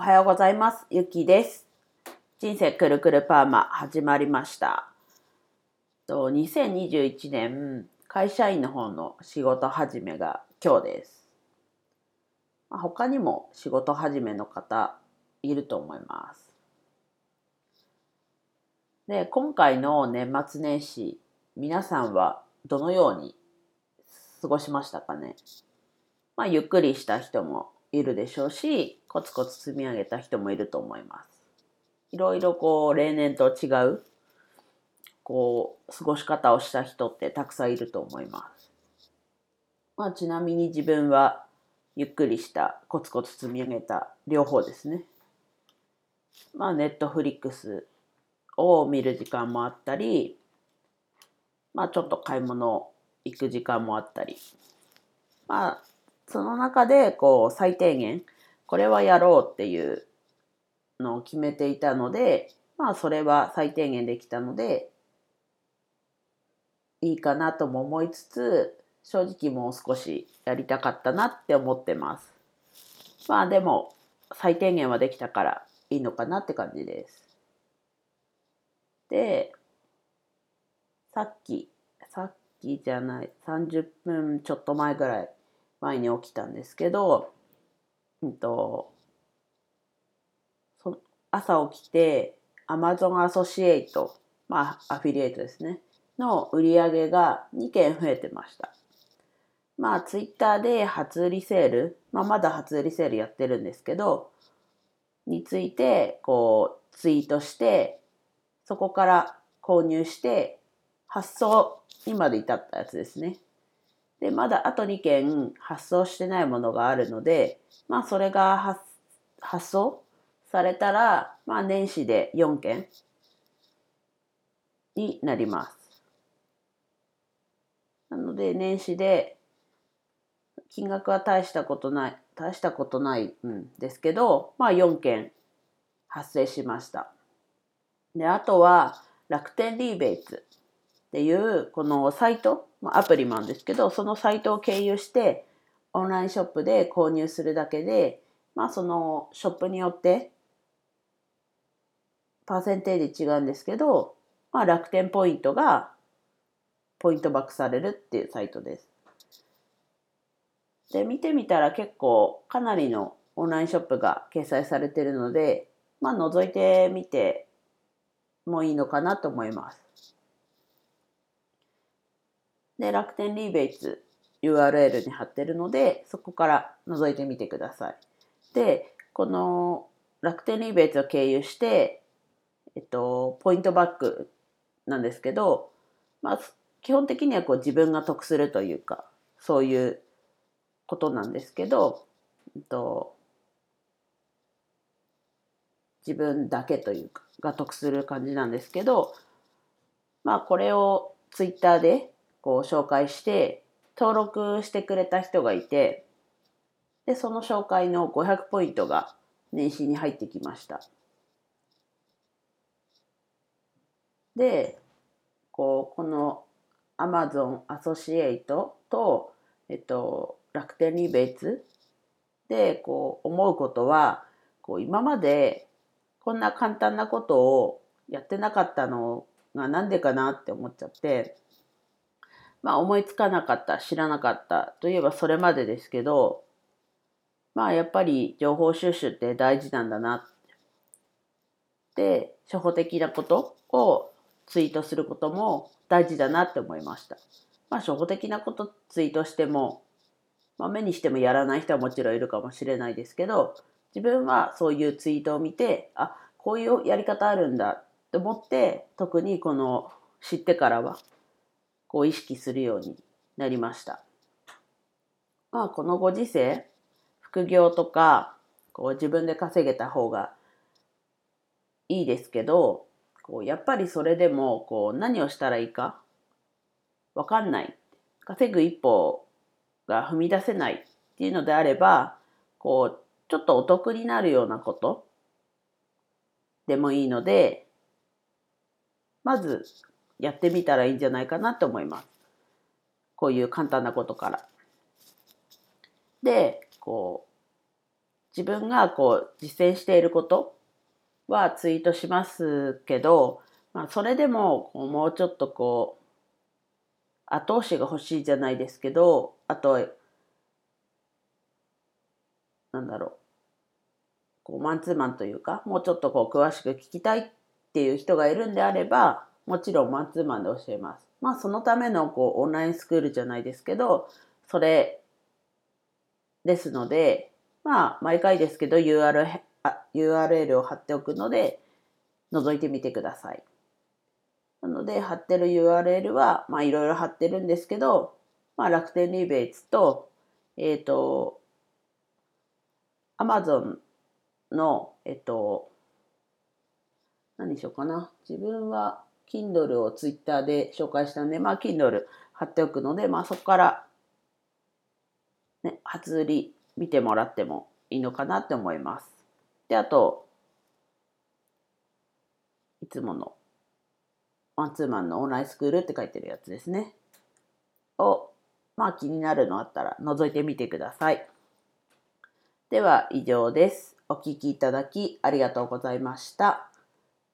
おはようございます。ゆきです。人生くるくるパーマ始まりました。と2021年会社員の方の仕事始めが今日です。まあ、他にも仕事始めの方いると思います。で、今回の年末年始、皆さんはどのように過ごしましたかね。まあ、ゆっくりした人もいるでしょうし、コツコツ積み上げた人もいると思います。いろいろこう、例年と違う、こう、過ごし方をした人ってたくさんいると思います。まあ、ちなみに自分は、ゆっくりした、コツコツ積み上げた両方ですね。まあ、ネットフリックスを見る時間もあったり、まあ、ちょっと買い物行く時間もあったり、まあ、その中でこう最低限これはやろうっていうのを決めていたのでまあそれは最低限できたのでいいかなとも思いつつ正直もう少しやりたかったなって思ってます。まあでも最低限はできたからいいのかなって感じです。でさっきさっきじゃない30分ちょっと前ぐらい前に起きたんですけど、うんと、そ朝起きて Amazon アソシエイト、まあアフィリエイトですね、の売り上げが2件増えてました。まあツイッターで初売りセール、まあまだ初売りセールやってるんですけど、についてこうツイートして、そこから購入して発送にまで至ったやつですね。で、まだあと2件発送してないものがあるので、まあそれが発発送されたら、まあ年始で4件になります。なので年始で金額は大したことない、大したことないんですけど、まあ4件発生しました。で、あとは楽天リーベイツっていうこのサイト、ま、アプリもあるんですけどそのサイトを経由してオンラインショップで購入するだけでまあそのショップによってパーセンテージ違うんですけど、まあ、楽天ポイントがポイントバックされるっていうサイトです。で見てみたら結構かなりのオンラインショップが掲載されてるのでまあ覗いてみてもいいのかなと思います。で、楽天リーベイツ URL に貼ってるので、そこから覗いてみてください。で、この楽天リーベイツを経由して、えっと、ポイントバックなんですけど、まあ、基本的にはこう自分が得するというか、そういうことなんですけど、えっと、自分だけというか、が得する感じなんですけど、まあこれをツイッターでこう紹介して登録してくれた人がいてでその紹介の500ポイントが年始に入ってきました。でこうこの Amazon アソシエイトと、えっと、楽天リベイツでこう思うことはこう今までこんな簡単なことをやってなかったのがなんでかなって思っちゃってまあ思いつかなかった、知らなかったといえばそれまでですけど、まあやっぱり情報収集って大事なんだなで、初歩的なことをツイートすることも大事だなって思いました。まあ初歩的なことツイートしても、まあ目にしてもやらない人はもちろんいるかもしれないですけど、自分はそういうツイートを見て、あ、こういうやり方あるんだと思って、特にこの知ってからはこう意識するようになりました。まあこのご時世、副業とかこう自分で稼げた方がいいですけど、こうやっぱりそれでもこう何をしたらいいかわかんない。稼ぐ一歩が踏み出せないっていうのであれば、こうちょっとお得になるようなことでもいいので、まずやってみたらいいんじゃないかなと思います。こういう簡単なことから。で、こう、自分がこう実践していることはツイートしますけど、まあ、それでもこうもうちょっとこう後押しが欲しいじゃないですけどあとなんだろうこうマンツーマンというかもうちょっとこう詳しく聞きたいっていう人がいるんであればもちろんマンツーマンで教えます。まあそのためのこうオンラインスクールじゃないですけどそれですのでまあ毎回ですけど URL, URL を貼っておくので覗いてみてください。なので貼ってる URL はまあいろいろ貼ってるんですけど、まあ、楽天リベイツとえっ、ー、と Amazon の、えっと、何しようかな。自分は Kindle を Twitter で紹介したんで、まあ Kindle 貼っておくので、まあそこから、ね、初売り見てもらってもいいのかなって思います。で、あと、いつものマンツーマンのオンラインスクールって書いてるやつですね。を、まあ気になるのあったら覗いてみてください。では以上です。お聴きいただきありがとうございました。